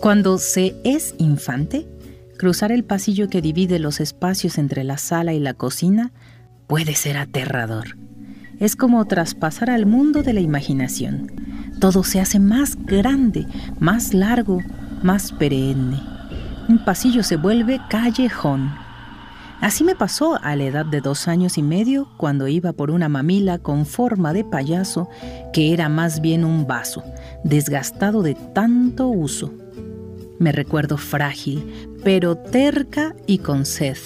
Cuando se es infante, cruzar el pasillo que divide los espacios entre la sala y la cocina puede ser aterrador. Es como traspasar al mundo de la imaginación. Todo se hace más grande, más largo, más perenne. Un pasillo se vuelve callejón. Así me pasó a la edad de dos años y medio cuando iba por una mamila con forma de payaso que era más bien un vaso, desgastado de tanto uso. Me recuerdo frágil, pero terca y con sed.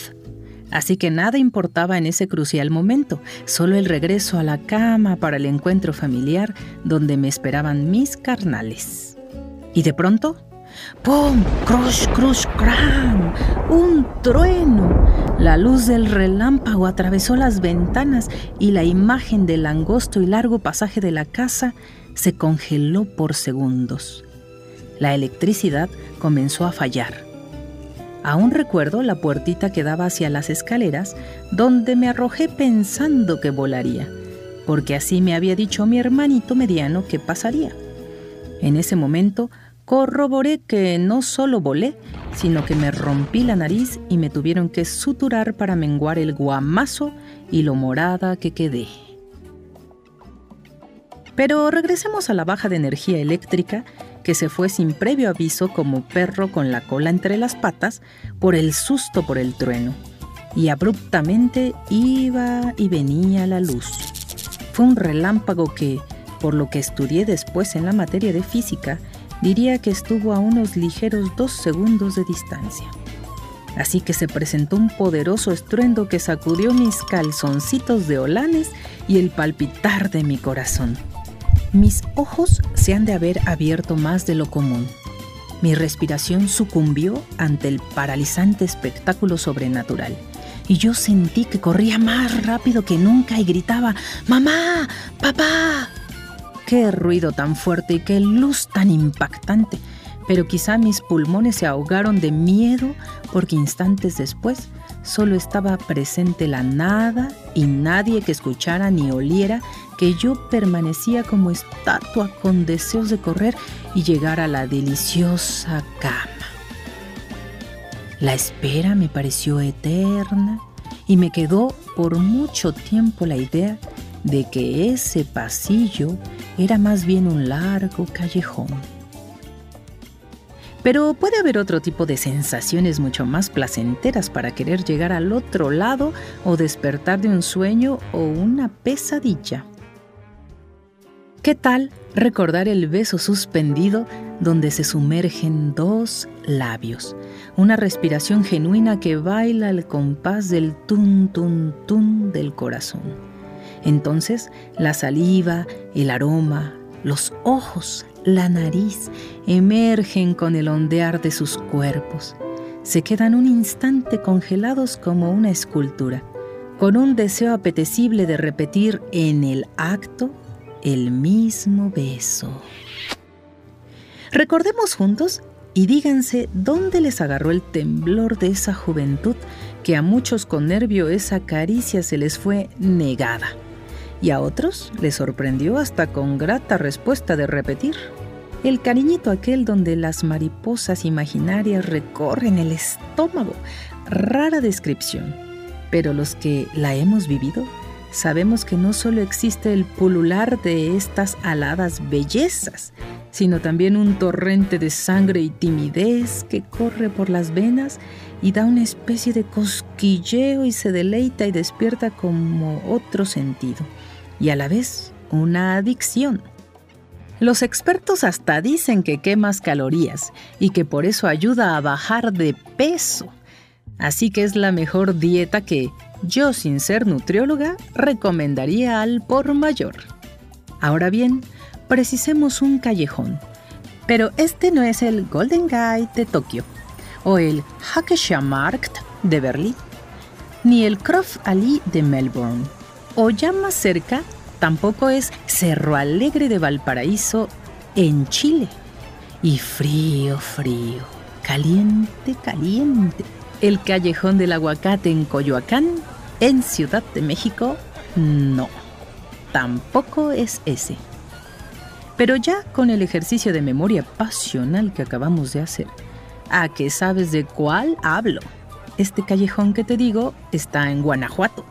Así que nada importaba en ese crucial momento, solo el regreso a la cama para el encuentro familiar donde me esperaban mis carnales. Y de pronto, ¡pum! ¡Crush, crush, cram! ¡Un trueno! La luz del relámpago atravesó las ventanas y la imagen del angosto y largo pasaje de la casa se congeló por segundos. La electricidad comenzó a fallar. Aún recuerdo la puertita que daba hacia las escaleras, donde me arrojé pensando que volaría, porque así me había dicho mi hermanito mediano que pasaría. En ese momento corroboré que no solo volé, sino que me rompí la nariz y me tuvieron que suturar para menguar el guamazo y lo morada que quedé. Pero regresemos a la baja de energía eléctrica que se fue sin previo aviso como perro con la cola entre las patas por el susto por el trueno. Y abruptamente iba y venía la luz. Fue un relámpago que, por lo que estudié después en la materia de física, diría que estuvo a unos ligeros dos segundos de distancia. Así que se presentó un poderoso estruendo que sacudió mis calzoncitos de holanes y el palpitar de mi corazón. Mis ojos se han de haber abierto más de lo común. Mi respiración sucumbió ante el paralizante espectáculo sobrenatural. Y yo sentí que corría más rápido que nunca y gritaba, ¡Mamá! ¡Papá! ¡Qué ruido tan fuerte y qué luz tan impactante! Pero quizá mis pulmones se ahogaron de miedo porque instantes después solo estaba presente la nada y nadie que escuchara ni oliera que yo permanecía como estatua con deseos de correr y llegar a la deliciosa cama. La espera me pareció eterna y me quedó por mucho tiempo la idea de que ese pasillo era más bien un largo callejón. Pero puede haber otro tipo de sensaciones mucho más placenteras para querer llegar al otro lado o despertar de un sueño o una pesadilla. ¿Qué tal recordar el beso suspendido donde se sumergen dos labios? Una respiración genuina que baila al compás del tun tun tun del corazón. Entonces, la saliva, el aroma, los ojos, la nariz emergen con el ondear de sus cuerpos. Se quedan un instante congelados como una escultura, con un deseo apetecible de repetir en el acto el mismo beso. Recordemos juntos y díganse dónde les agarró el temblor de esa juventud que a muchos con nervio esa caricia se les fue negada y a otros les sorprendió hasta con grata respuesta de repetir. El cariñito aquel donde las mariposas imaginarias recorren el estómago. Rara descripción, pero los que la hemos vivido sabemos que no solo existe el pulular de estas aladas bellezas, sino también un torrente de sangre y timidez que corre por las venas y da una especie de cosquilleo y se deleita y despierta como otro sentido, y a la vez una adicción. Los expertos hasta dicen que quemas calorías y que por eso ayuda a bajar de peso. Así que es la mejor dieta que yo, sin ser nutrióloga, recomendaría al por mayor. Ahora bien, precisemos un callejón. Pero este no es el Golden Gate de Tokio, o el Markt de Berlín, ni el Croft Alley de Melbourne, o ya más cerca, tampoco es Cerro Alegre de Valparaíso en Chile. Y frío, frío, caliente, caliente. El callejón del aguacate en Coyoacán en Ciudad de México, no. Tampoco es ese. Pero ya con el ejercicio de memoria pasional que acabamos de hacer, ¿a qué sabes de cuál hablo? Este callejón que te digo está en Guanajuato,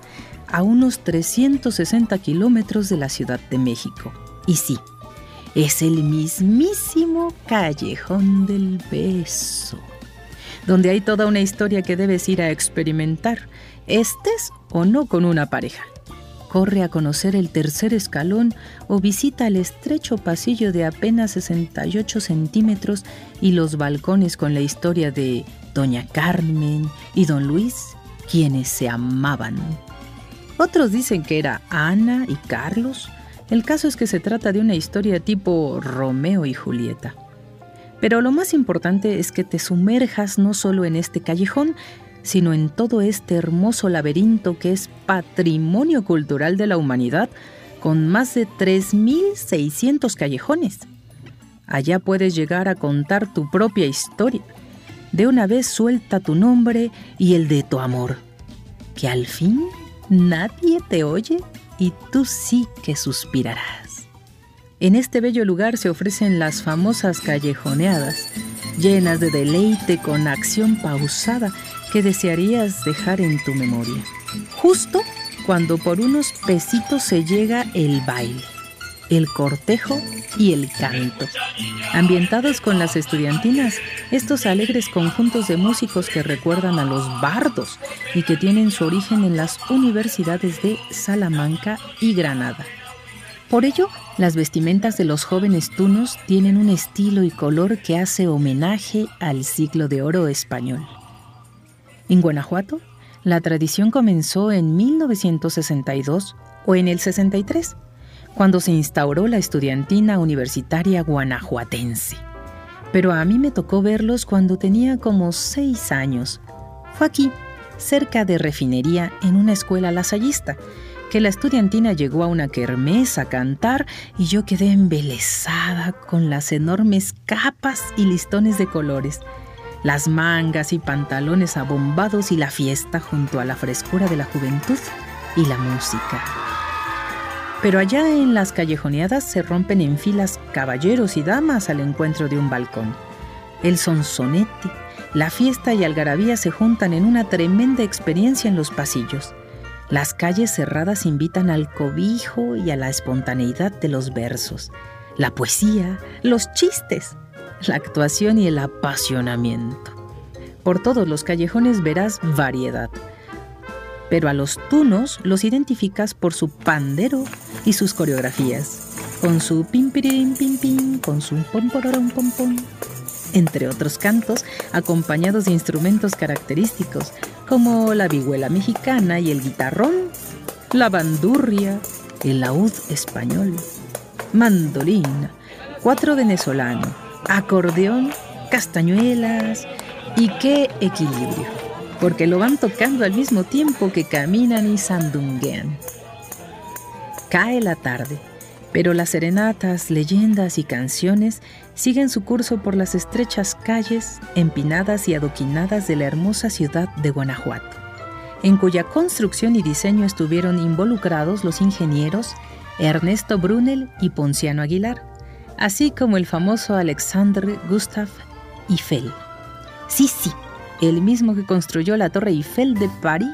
a unos 360 kilómetros de la Ciudad de México. Y sí, es el mismísimo callejón del beso, donde hay toda una historia que debes ir a experimentar, estés o no con una pareja. Corre a conocer el tercer escalón o visita el estrecho pasillo de apenas 68 centímetros y los balcones con la historia de Doña Carmen y Don Luis, quienes se amaban. Otros dicen que era Ana y Carlos. El caso es que se trata de una historia tipo Romeo y Julieta. Pero lo más importante es que te sumerjas no solo en este callejón, sino en todo este hermoso laberinto que es patrimonio cultural de la humanidad, con más de 3.600 callejones. Allá puedes llegar a contar tu propia historia. De una vez suelta tu nombre y el de tu amor, que al fin nadie te oye y tú sí que suspirarás. En este bello lugar se ofrecen las famosas callejoneadas, llenas de deleite con acción pausada que desearías dejar en tu memoria. Justo cuando por unos pesitos se llega el baile, el cortejo y el canto. Ambientados con las estudiantinas, estos alegres conjuntos de músicos que recuerdan a los bardos y que tienen su origen en las universidades de Salamanca y Granada. Por ello, las vestimentas de los jóvenes tunos tienen un estilo y color que hace homenaje al siglo de oro español. En Guanajuato, la tradición comenzó en 1962 o en el 63, cuando se instauró la estudiantina universitaria guanajuatense. Pero a mí me tocó verlos cuando tenía como seis años. Fue aquí, cerca de Refinería, en una escuela lasallista, que la estudiantina llegó a una kermés a cantar y yo quedé embelesada con las enormes capas y listones de colores las mangas y pantalones abombados y la fiesta junto a la frescura de la juventud y la música. Pero allá en las callejoneadas se rompen en filas caballeros y damas al encuentro de un balcón. El sonsonete, la fiesta y algarabía se juntan en una tremenda experiencia en los pasillos. Las calles cerradas invitan al cobijo y a la espontaneidad de los versos, la poesía, los chistes, la actuación y el apasionamiento. Por todos los callejones verás variedad, pero a los tunos los identificas por su pandero y sus coreografías, con su pim pim pim pim, con su pom pom pom pom, entre otros cantos acompañados de instrumentos característicos como la vihuela mexicana y el guitarrón, la bandurria, el laúd español, mandolina, cuatro venezolano, acordeón, castañuelas y qué equilibrio, porque lo van tocando al mismo tiempo que caminan y sandunguean. Cae la tarde, pero las serenatas, leyendas y canciones siguen su curso por las estrechas calles empinadas y adoquinadas de la hermosa ciudad de Guanajuato, en cuya construcción y diseño estuvieron involucrados los ingenieros Ernesto Brunel y Ponciano Aguilar así como el famoso Alexandre Gustave Eiffel. Sí, sí, el mismo que construyó la Torre Eiffel de París.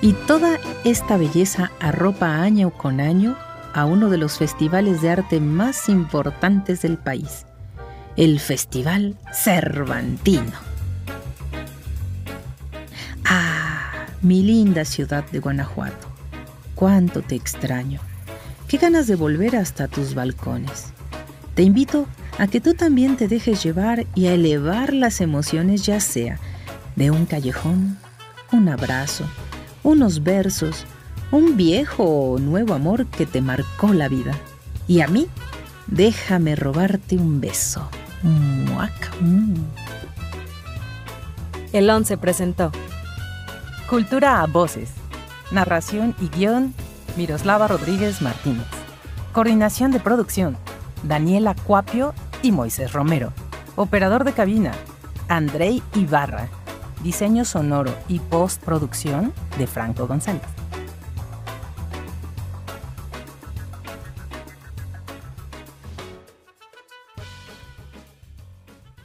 Y toda esta belleza arropa año con año a uno de los festivales de arte más importantes del país, el Festival Cervantino. Ah, mi linda ciudad de Guanajuato, cuánto te extraño. Qué ganas de volver hasta tus balcones. Te invito a que tú también te dejes llevar y a elevar las emociones ya sea de un callejón, un abrazo, unos versos, un viejo o nuevo amor que te marcó la vida. Y a mí, déjame robarte un beso. El 11 presentó Cultura a Voces. Narración y guion Miroslava Rodríguez Martínez. Coordinación de producción Daniela Cuapio y Moisés Romero. Operador de cabina Andrei Ibarra. Diseño sonoro y postproducción de Franco González.